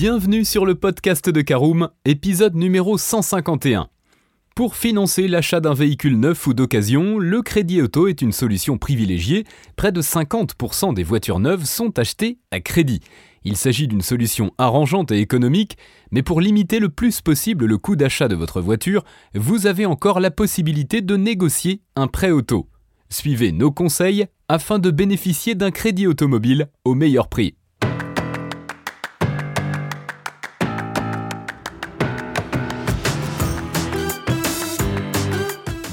Bienvenue sur le podcast de Caroom, épisode numéro 151. Pour financer l'achat d'un véhicule neuf ou d'occasion, le crédit auto est une solution privilégiée. Près de 50% des voitures neuves sont achetées à crédit. Il s'agit d'une solution arrangeante et économique, mais pour limiter le plus possible le coût d'achat de votre voiture, vous avez encore la possibilité de négocier un prêt auto. Suivez nos conseils afin de bénéficier d'un crédit automobile au meilleur prix.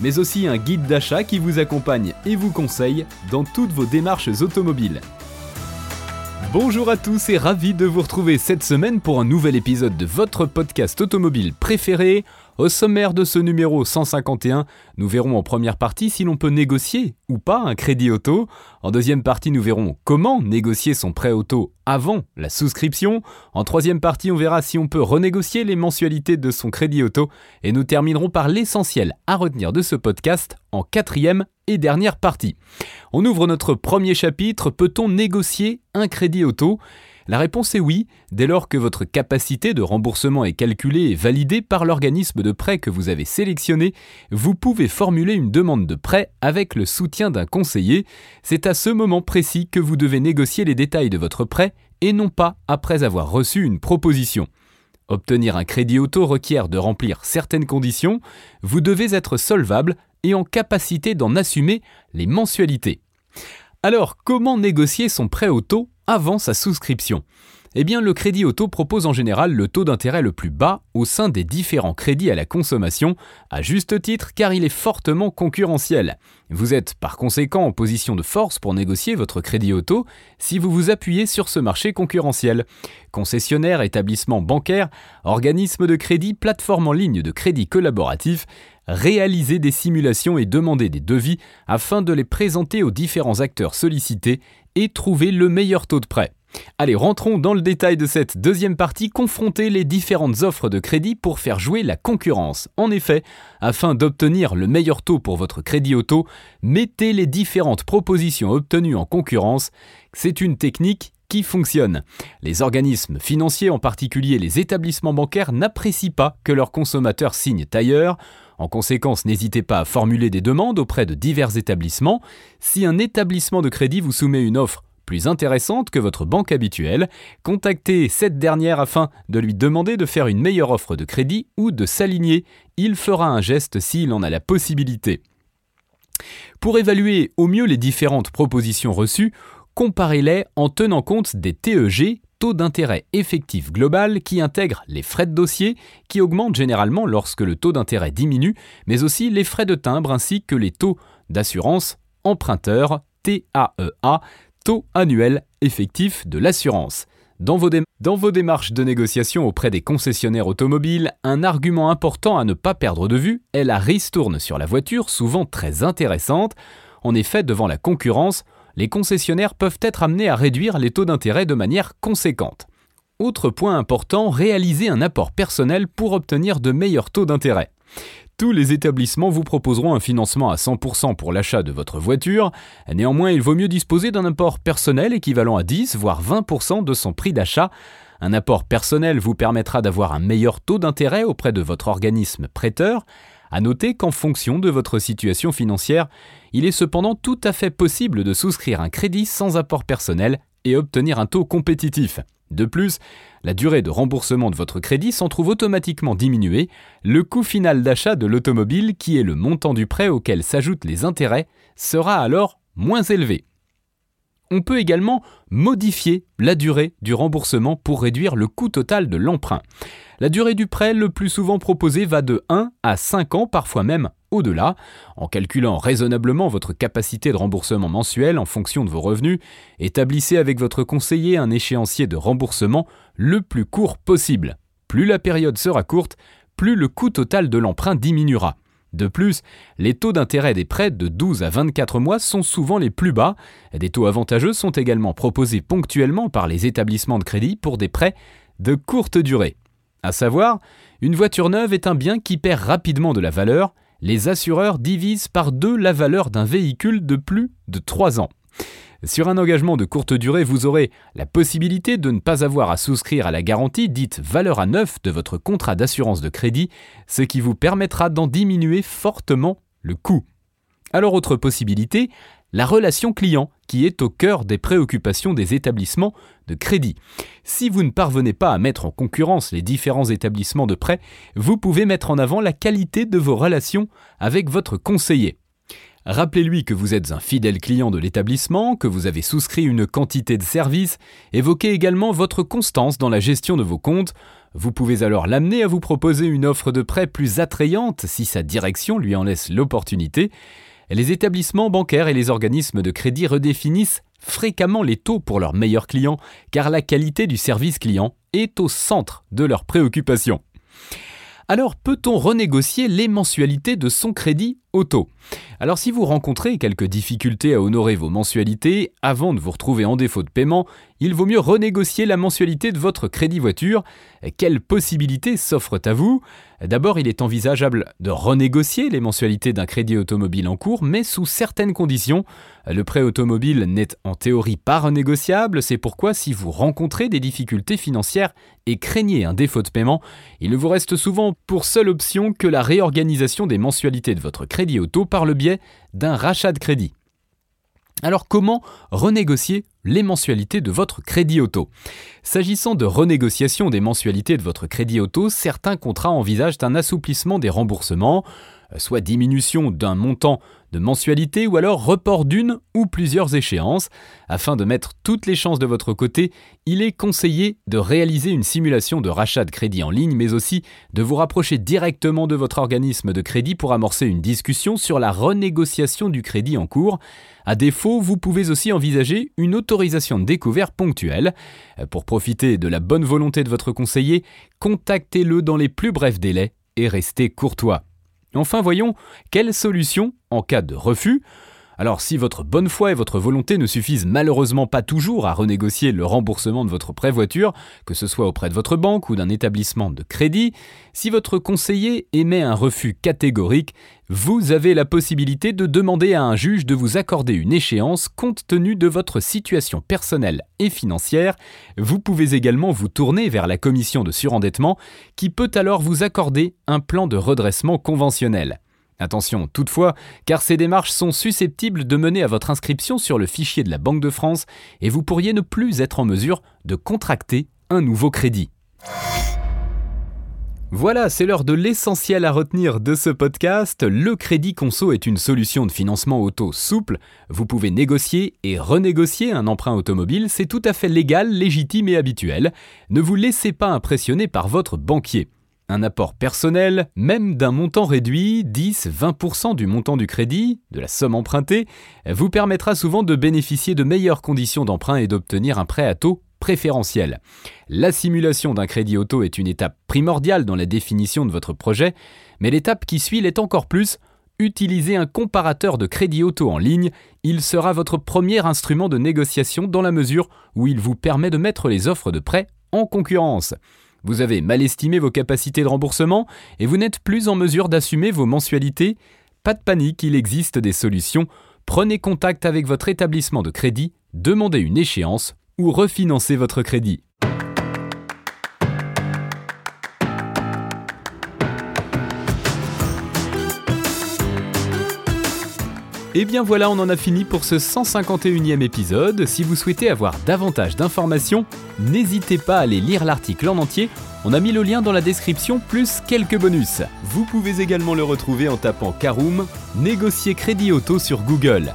mais aussi un guide d'achat qui vous accompagne et vous conseille dans toutes vos démarches automobiles. Bonjour à tous et ravi de vous retrouver cette semaine pour un nouvel épisode de votre podcast automobile préféré. Au sommaire de ce numéro 151, nous verrons en première partie si l'on peut négocier ou pas un crédit auto. En deuxième partie, nous verrons comment négocier son prêt auto avant la souscription. En troisième partie, on verra si on peut renégocier les mensualités de son crédit auto. Et nous terminerons par l'essentiel à retenir de ce podcast en quatrième et dernière partie. On ouvre notre premier chapitre. Peut-on négocier un crédit auto? La réponse est oui, dès lors que votre capacité de remboursement est calculée et validée par l'organisme de prêt que vous avez sélectionné, vous pouvez formuler une demande de prêt avec le soutien d'un conseiller. C'est à ce moment précis que vous devez négocier les détails de votre prêt et non pas après avoir reçu une proposition. Obtenir un crédit auto requiert de remplir certaines conditions, vous devez être solvable et en capacité d'en assumer les mensualités. Alors, comment négocier son prêt auto? Avant sa souscription eh bien, le crédit auto propose en général le taux d'intérêt le plus bas au sein des différents crédits à la consommation, à juste titre car il est fortement concurrentiel. Vous êtes par conséquent en position de force pour négocier votre crédit auto si vous vous appuyez sur ce marché concurrentiel. Concessionnaires, établissements bancaires, organismes de crédit, plateformes en ligne de crédit collaboratif, réaliser des simulations et demander des devis afin de les présenter aux différents acteurs sollicités et trouver le meilleur taux de prêt. Allez, rentrons dans le détail de cette deuxième partie, confronter les différentes offres de crédit pour faire jouer la concurrence. En effet, afin d'obtenir le meilleur taux pour votre crédit auto, mettez les différentes propositions obtenues en concurrence. C'est une technique qui fonctionne. Les organismes financiers, en particulier les établissements bancaires, n'apprécient pas que leurs consommateurs signent ailleurs. En conséquence, n'hésitez pas à formuler des demandes auprès de divers établissements. Si un établissement de crédit vous soumet une offre plus intéressante que votre banque habituelle, contactez cette dernière afin de lui demander de faire une meilleure offre de crédit ou de s'aligner. Il fera un geste s'il en a la possibilité. Pour évaluer au mieux les différentes propositions reçues, comparez-les en tenant compte des TEG, taux d'intérêt effectif global qui intègre les frais de dossier, qui augmentent généralement lorsque le taux d'intérêt diminue, mais aussi les frais de timbre ainsi que les taux d'assurance emprunteur TAEA, taux annuel effectif de l'assurance. Dans vos, dans vos, démarches de négociation auprès des concessionnaires automobiles, un argument important à ne pas perdre de vue est la ristourne sur la voiture, souvent très intéressante. En effet, devant la concurrence, les concessionnaires peuvent être amenés à réduire les taux d'intérêt de manière conséquente. Autre point important, réaliser un apport personnel pour obtenir de meilleurs taux d'intérêt. Tous les établissements vous proposeront un financement à 100% pour l'achat de votre voiture. Néanmoins, il vaut mieux disposer d'un apport personnel équivalent à 10 voire 20% de son prix d'achat. Un apport personnel vous permettra d'avoir un meilleur taux d'intérêt auprès de votre organisme prêteur. À noter qu'en fonction de votre situation financière, il est cependant tout à fait possible de souscrire un crédit sans apport personnel et obtenir un taux compétitif. De plus, la durée de remboursement de votre crédit s'en trouve automatiquement diminuée, le coût final d'achat de l'automobile, qui est le montant du prêt auquel s'ajoutent les intérêts, sera alors moins élevé. On peut également modifier la durée du remboursement pour réduire le coût total de l'emprunt. La durée du prêt le plus souvent proposé va de 1 à 5 ans, parfois même au-delà. En calculant raisonnablement votre capacité de remboursement mensuel en fonction de vos revenus, établissez avec votre conseiller un échéancier de remboursement le plus court possible. Plus la période sera courte, plus le coût total de l'emprunt diminuera. De plus, les taux d'intérêt des prêts de 12 à 24 mois sont souvent les plus bas. Des taux avantageux sont également proposés ponctuellement par les établissements de crédit pour des prêts de courte durée. À savoir, une voiture neuve est un bien qui perd rapidement de la valeur. Les assureurs divisent par deux la valeur d'un véhicule de plus de 3 ans. Sur un engagement de courte durée, vous aurez la possibilité de ne pas avoir à souscrire à la garantie dite valeur à neuf de votre contrat d'assurance de crédit, ce qui vous permettra d'en diminuer fortement le coût. Alors autre possibilité, la relation client, qui est au cœur des préoccupations des établissements de crédit. Si vous ne parvenez pas à mettre en concurrence les différents établissements de prêt, vous pouvez mettre en avant la qualité de vos relations avec votre conseiller. Rappelez-lui que vous êtes un fidèle client de l'établissement, que vous avez souscrit une quantité de services, évoquez également votre constance dans la gestion de vos comptes. Vous pouvez alors l'amener à vous proposer une offre de prêt plus attrayante si sa direction lui en laisse l'opportunité. Les établissements bancaires et les organismes de crédit redéfinissent fréquemment les taux pour leurs meilleurs clients, car la qualité du service client est au centre de leurs préoccupations. Alors peut-on renégocier les mensualités de son crédit Alors si vous rencontrez quelques difficultés à honorer vos mensualités avant de vous retrouver en défaut de paiement, il vaut mieux renégocier la mensualité de votre crédit voiture. Quelles possibilités s'offrent à vous? D'abord, il est envisageable de renégocier les mensualités d'un crédit automobile en cours, mais sous certaines conditions. Le prêt automobile n'est en théorie pas renégociable, c'est pourquoi si vous rencontrez des difficultés financières et craignez un défaut de paiement, il ne vous reste souvent pour seule option que la réorganisation des mensualités de votre crédit auto par le biais d'un rachat de crédit. Alors comment renégocier les mensualités de votre crédit auto? S'agissant de renégociation des mensualités de votre crédit auto, certains contrats envisagent un assouplissement des remboursements, euh, soit diminution d'un montant de mensualité ou alors report d'une ou plusieurs échéances. Afin de mettre toutes les chances de votre côté, il est conseillé de réaliser une simulation de rachat de crédit en ligne, mais aussi de vous rapprocher directement de votre organisme de crédit pour amorcer une discussion sur la renégociation du crédit en cours. À défaut, vous pouvez aussi envisager une autorisation de découvert ponctuelle. Pour profiter de la bonne volonté de votre conseiller, contactez-le dans les plus brefs délais et restez courtois. Enfin, voyons quelle solution en cas de refus. Alors si votre bonne foi et votre volonté ne suffisent malheureusement pas toujours à renégocier le remboursement de votre prêt voiture, que ce soit auprès de votre banque ou d'un établissement de crédit, si votre conseiller émet un refus catégorique, vous avez la possibilité de demander à un juge de vous accorder une échéance compte tenu de votre situation personnelle et financière. Vous pouvez également vous tourner vers la commission de surendettement qui peut alors vous accorder un plan de redressement conventionnel. Attention toutefois, car ces démarches sont susceptibles de mener à votre inscription sur le fichier de la Banque de France et vous pourriez ne plus être en mesure de contracter un nouveau crédit. Voilà, c'est l'heure de l'essentiel à retenir de ce podcast. Le crédit conso est une solution de financement auto souple. Vous pouvez négocier et renégocier un emprunt automobile, c'est tout à fait légal, légitime et habituel. Ne vous laissez pas impressionner par votre banquier. Un apport personnel, même d'un montant réduit, 10-20% du montant du crédit, de la somme empruntée, vous permettra souvent de bénéficier de meilleures conditions d'emprunt et d'obtenir un prêt à taux préférentiel. La simulation d'un crédit auto est une étape primordiale dans la définition de votre projet, mais l'étape qui suit l'est encore plus. Utilisez un comparateur de crédit auto en ligne, il sera votre premier instrument de négociation dans la mesure où il vous permet de mettre les offres de prêt en concurrence. Vous avez mal estimé vos capacités de remboursement et vous n'êtes plus en mesure d'assumer vos mensualités Pas de panique, il existe des solutions. Prenez contact avec votre établissement de crédit, demandez une échéance ou refinancez votre crédit. Et eh bien voilà, on en a fini pour ce 151e épisode. Si vous souhaitez avoir davantage d'informations, n'hésitez pas à aller lire l'article en entier. On a mis le lien dans la description plus quelques bonus. Vous pouvez également le retrouver en tapant Caroom, négocier crédit auto sur Google.